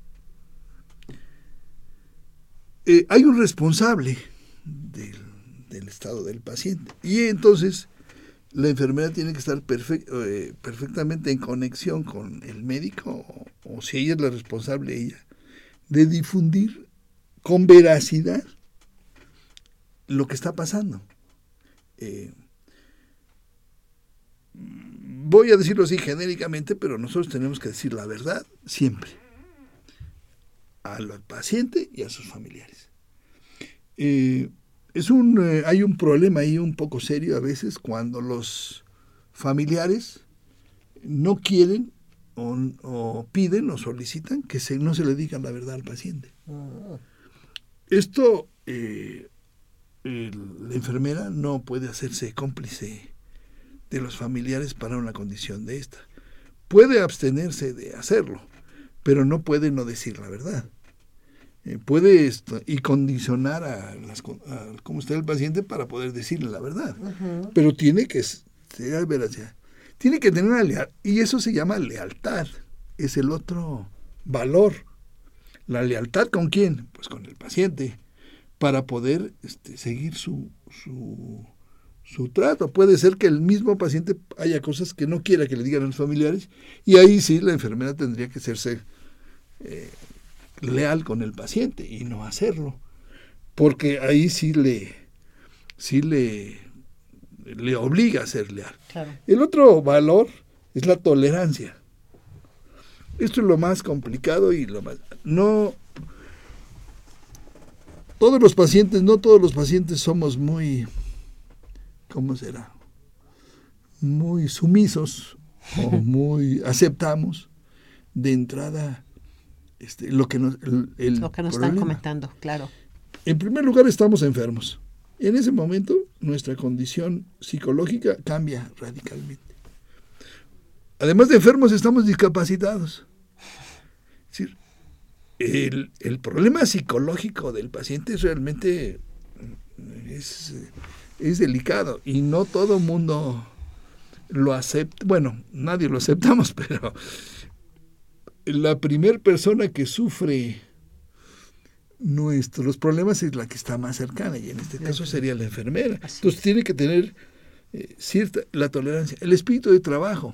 Eh, hay un responsable del, estado del paciente. Y entonces la enfermera tiene que estar eh, perfectamente en conexión con el médico, o si ella es la responsable, ella, de difundir con veracidad lo que está pasando. Eh, voy a decirlo así genéricamente, pero nosotros tenemos que decir la verdad siempre al paciente y a sus familiares. Eh, es un, eh, hay un problema ahí un poco serio a veces cuando los familiares no quieren o, o piden o solicitan que se, no se le diga la verdad al paciente. Esto, eh, el- la enfermera no puede hacerse cómplice de los familiares para una condición de esta. Puede abstenerse de hacerlo, pero no puede no decir la verdad. Eh, puede esto, y condicionar a, las, a cómo está el paciente para poder decirle la verdad. Pero tiene que ser veracidad. Tiene que tener una lealtad. Y eso se llama lealtad. Es el otro valor. La lealtad con quién? Pues con el paciente. Para poder este, seguir su, su, su trato. Puede ser que el mismo paciente haya cosas que no quiera que le digan a los familiares. Y ahí sí la enfermera tendría que hacerse eh, leal con el paciente y no hacerlo. Porque ahí sí le, sí le, le obliga a ser leal. Claro. El otro valor es la tolerancia. Esto es lo más complicado y lo más... No... Todos los pacientes, no todos los pacientes somos muy... ¿Cómo será? Muy sumisos o <laughs> muy aceptamos de entrada este, lo que nos, el, el Lo que nos están comentando, claro. En primer lugar, estamos enfermos. En ese momento, nuestra condición psicológica cambia radicalmente. Además de enfermos, estamos discapacitados. El, el problema psicológico del paciente es realmente es, es delicado y no todo mundo lo acepta. Bueno, nadie lo aceptamos, <laughs> pero la primera persona que sufre nuestros problemas es la que está más cercana y en este caso sería la enfermera. Así Entonces tiene que tener eh, cierta la tolerancia, el espíritu de trabajo.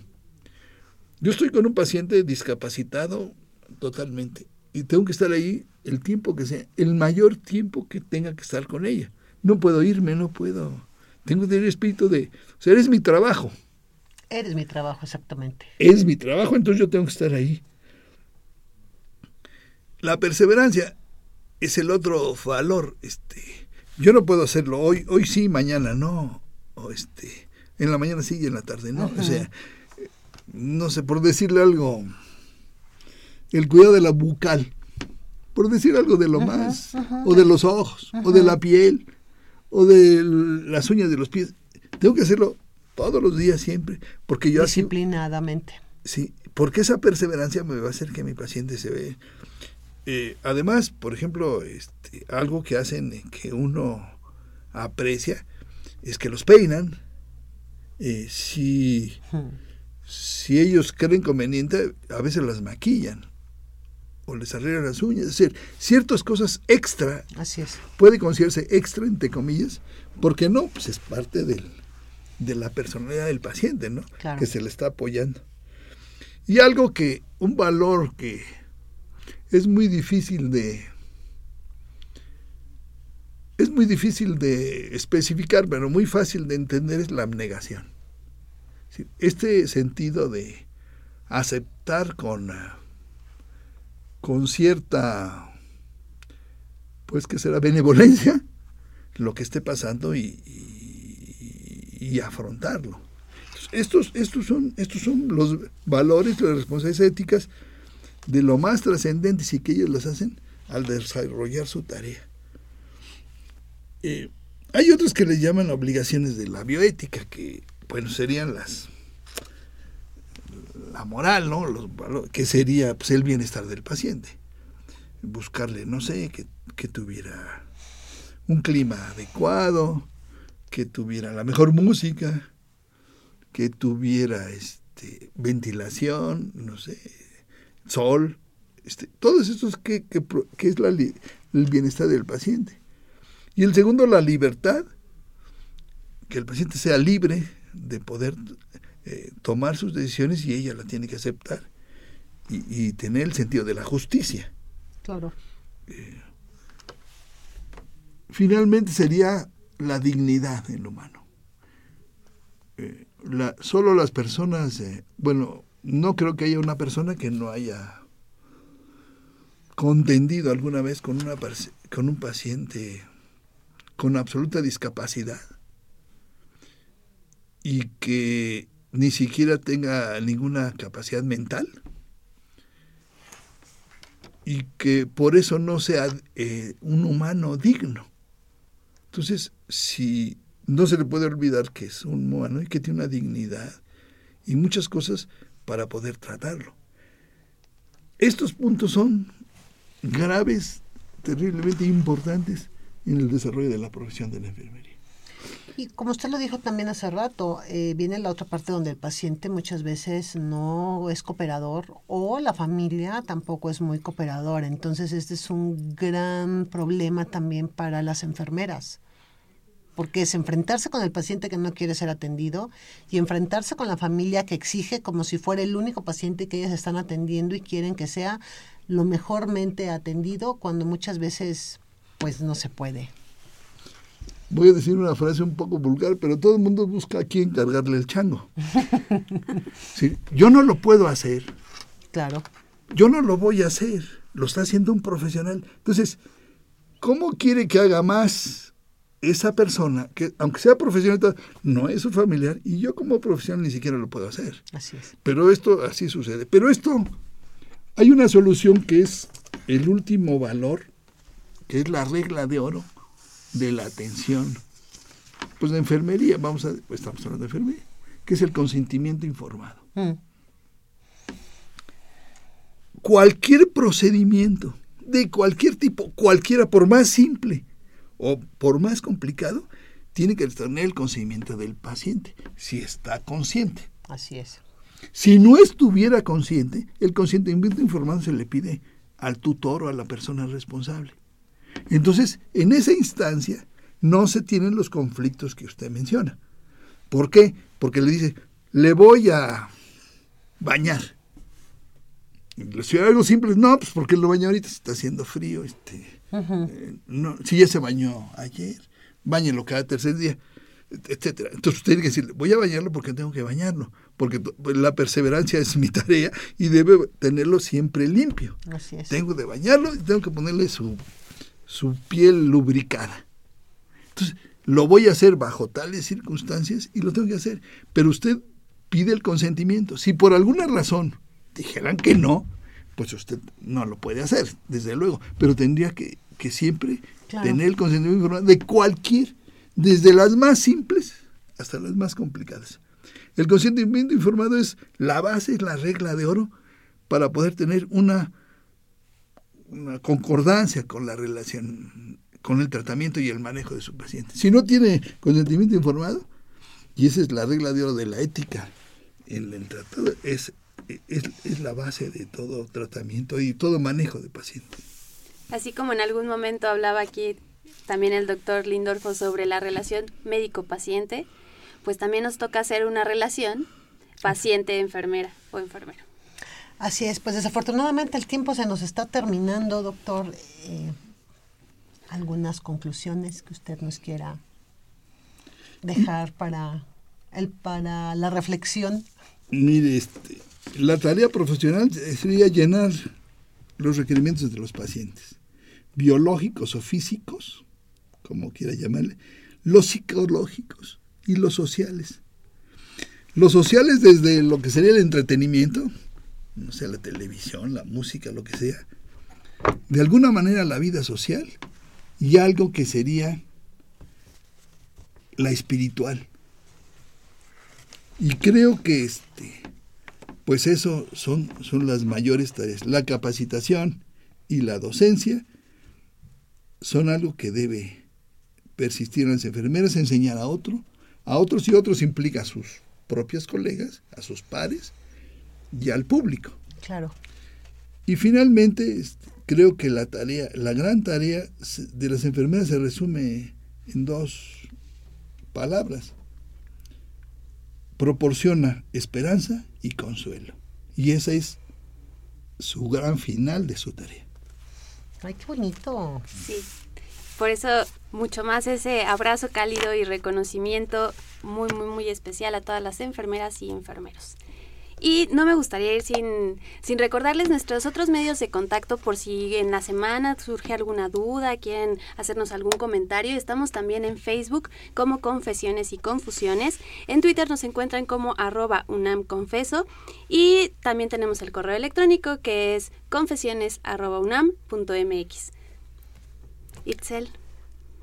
Yo estoy con un paciente discapacitado totalmente y tengo que estar ahí el tiempo que sea, el mayor tiempo que tenga que estar con ella. No puedo irme, no puedo. Tengo que tener espíritu de, o sea, es mi trabajo. Eres mi trabajo, exactamente. Es mi trabajo, entonces yo tengo que estar ahí. La perseverancia es el otro valor. Este, yo no puedo hacerlo hoy, hoy sí, mañana no. O este, en la mañana sí y en la tarde no. O sea, no sé, por decirle algo, el cuidado de la bucal, por decir algo de lo más, o de los ojos, o de la piel, o de las uñas de los pies. Tengo que hacerlo todos los días siempre, porque yo disciplinadamente. sí, porque esa perseverancia me va a hacer que mi paciente se ve. Eh, además, por ejemplo, este, algo que hacen que uno aprecia es que los peinan. Eh, si, si ellos creen conveniente, a veces las maquillan o les arreglan las uñas. Es decir, ciertas cosas extra. Así es. Puede considerarse extra, entre comillas, porque no, pues es parte del, de la personalidad del paciente, ¿no? Claro. Que se le está apoyando. Y algo que, un valor que es muy difícil de, es muy difícil de especificar, pero muy fácil de entender es la abnegación. Este sentido de aceptar con, con cierta, pues que será benevolencia, lo que esté pasando y, y, afrontarlo. Estos, estos, son, estos son los valores, las responsabilidades éticas de lo más trascendentes y que ellos las hacen al desarrollar su tarea. Eh, hay otros que le llaman obligaciones de la bioética, que bueno, serían las la moral, ¿no? Los que sería pues, el bienestar del paciente. Buscarle, no sé, que, que tuviera un clima adecuado, que tuviera la mejor música, que tuviera este, ventilación, no sé, sol, este, todos estos que, que, que es la, el bienestar del paciente. Y el segundo, la libertad, que el paciente sea libre de poder eh, tomar sus decisiones y ella la tiene que aceptar y, y tener el sentido de la justicia. Claro. Eh, finalmente sería la dignidad en lo humano. Eh, la, solo las personas, bueno, no creo que haya una persona que no haya contendido alguna vez con, una, con un paciente con absoluta discapacidad y que ni siquiera tenga ninguna capacidad mental y que por eso no sea eh, un humano digno. Entonces, si no se le puede olvidar que es un humano y que tiene una dignidad y muchas cosas para poder tratarlo. Estos puntos son graves, terriblemente importantes en el desarrollo de la profesión de la enfermería. Y como usted lo dijo también hace rato, eh, viene la otra parte donde el paciente muchas veces no es cooperador o la familia tampoco es muy cooperadora. Entonces este es un gran problema también para las enfermeras porque es enfrentarse con el paciente que no quiere ser atendido y enfrentarse con la familia que exige como si fuera el único paciente que ellas están atendiendo y quieren que sea lo mejormente atendido cuando muchas veces pues no se puede. Voy a decir una frase un poco vulgar, pero todo el mundo busca a quién cargarle el chango. <laughs> Sí, yo no lo puedo hacer. Claro. Yo no lo voy a hacer. Lo está haciendo un profesional. Entonces, ¿cómo quiere que haga más esa persona, que aunque sea profesional, no es su familiar y yo como profesional ni siquiera lo puedo hacer. Así es. Pero esto así sucede. Pero esto, hay una solución que es el último valor, que es la regla de oro de la atención. Pues de enfermería, vamos a, pues estamos hablando de enfermería, que es el consentimiento informado. Mm. Cualquier procedimiento, de cualquier tipo, cualquiera, por más simple, o por más complicado, tiene que tener el consentimiento del paciente, si está consciente. Así es. Si no estuviera consciente, el consentimiento informado se le pide al tutor o a la persona responsable. Entonces, en esa instancia no se tienen los conflictos que usted menciona. ¿Por qué? Porque le dice, le voy a bañar. Si algo simple, no, pues porque lo baña ahorita, está haciendo frío, este, Uh -huh. eh, no, si ya se bañó ayer, bañelo cada tercer día. etcétera. Entonces usted tiene que decirle, voy a bañarlo porque tengo que bañarlo, porque pues, la perseverancia es mi tarea y debe tenerlo siempre limpio. Así es. Tengo de bañarlo y tengo que ponerle su, su piel lubricada. Entonces, lo voy a hacer bajo tales circunstancias y lo tengo que hacer. Pero usted pide el consentimiento. Si por alguna razón dijeran que no, pues usted no lo puede hacer, desde luego. Pero tendría que, que siempre Claro. tener el consentimiento informado de cualquier, desde las más simples hasta las más complicadas. El consentimiento informado es la base, es la regla de oro para poder tener una, una concordancia con la relación, con el tratamiento y el manejo de su paciente. Si no tiene consentimiento informado, y esa es la regla de oro de la ética en el tratado, es, es, es la base de todo tratamiento y todo manejo de paciente. Así como en algún momento hablaba aquí también el doctor Lindorfo sobre la relación médico-paciente, pues también nos toca hacer una relación paciente-enfermera o enfermero. Así es, pues desafortunadamente el tiempo se nos está terminando, doctor. Eh, algunas conclusiones que usted nos quiera dejar para el para la reflexión. Mire, este, la tarea profesional sería llenar los requerimientos de los pacientes, biológicos o físicos, como quiera llamarle, los psicológicos y los sociales. Los sociales desde lo que sería el entretenimiento, no sea la televisión, la música, lo que sea, de alguna manera la vida social y algo que sería la espiritual. Y creo que este, pues eso son, son las mayores tareas. La capacitación y la docencia son algo que debe persistir en las enfermeras, enseñar a otro, a otros y otros implica a sus propios colegas, a sus pares y al público. Claro. Y finalmente, este, creo que la tarea, la gran tarea de las enfermeras se resume en dos palabras. Proporciona esperanza y consuelo. Y esa es su gran final de su tarea. Ay, qué bonito. Sí. Por eso mucho más ese abrazo cálido y reconocimiento muy, muy, muy especial a todas las enfermeras y enfermeros. Y no me gustaría ir sin, sin recordarles nuestros otros medios de contacto por si en la semana surge alguna duda, quieren hacernos algún comentario. Estamos también en Facebook como Confesiones y Confusiones. En Twitter nos encuentran como arroba unamconfeso. Y también tenemos el correo electrónico que es confesiones arroba unam.mx. Itzel.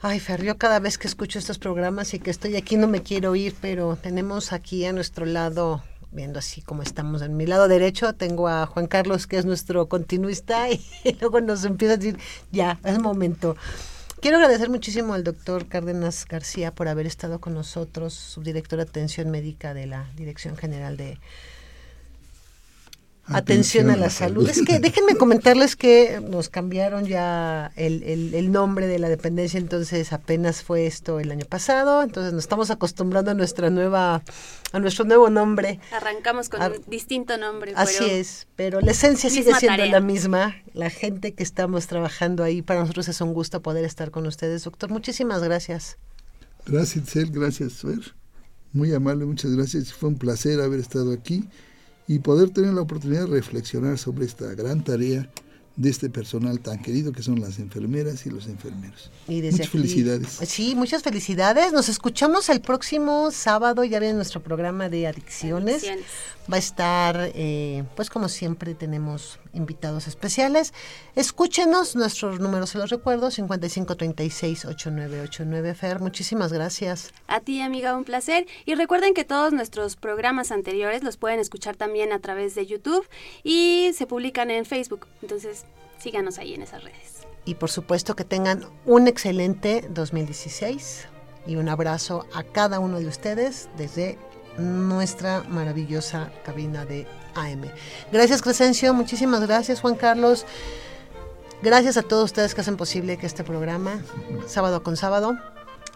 Ay, Fer, yo cada vez que escucho estos programas y que estoy aquí no me quiero ir, pero tenemos aquí a nuestro lado viendo así como estamos en mi lado derecho, tengo a Juan Carlos, que es nuestro continuista, <laughs> y luego nos empieza a decir, ya, es momento. Quiero agradecer muchísimo al doctor Cárdenas García por haber estado con nosotros, subdirector de atención médica de la Dirección General de Atención, a la salud. Es que déjenme comentarles que nos cambiaron ya el, el, el, nombre de la dependencia, entonces apenas fue esto el año pasado, entonces nos estamos acostumbrando a nuestra nueva, a nuestro nuevo nombre. Arrancamos con a, un distinto nombre. Así pero es, pero la esencia sigue siendo tarea. la misma. La gente que estamos trabajando ahí, para nosotros es un gusto poder estar con ustedes, doctor. Muchísimas gracias. Gracias, Cel, gracias, Fer. Muy amable, muchas gracias. Fue un placer haber estado aquí y poder tener la oportunidad de reflexionar sobre esta gran tarea de este personal tan querido que son las enfermeras y los enfermeros. Y desde muchas aquí, felicidades. Sí, muchas felicidades. Nos escuchamos el próximo sábado, ya viene nuestro programa de adicciones. Adicciones. Va a estar, eh, pues como siempre, tenemos invitados especiales. Escúchenos, nuestros números se los recuerdo, 5536-8989. Fer, muchísimas gracias. A ti, amiga, un placer. Y recuerden que todos nuestros programas anteriores los pueden escuchar también a través de YouTube y se publican en Facebook. Entonces, síganos ahí en esas redes. Y por supuesto que tengan un excelente 2016 y un abrazo a cada uno de ustedes desde nuestra maravillosa cabina de AM. Gracias Crescencio, muchísimas gracias Juan Carlos. Gracias a todos ustedes que hacen posible que este programa, sábado con sábado,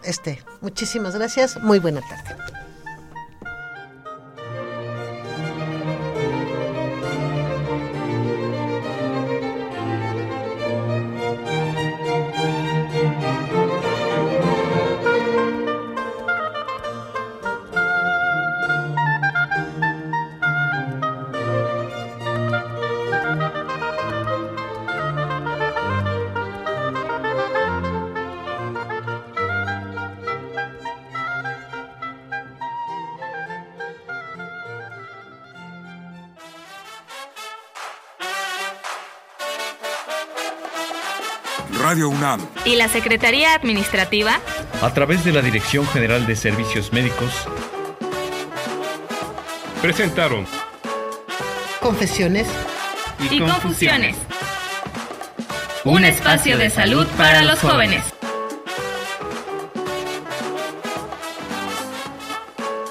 esté. Muchísimas gracias, muy buena tarde. UNAM. Y la Secretaría Administrativa a través de la Dirección General de Servicios Médicos. Presentaron. Confesiones. Y, confusiones. Un espacio de salud para los jóvenes.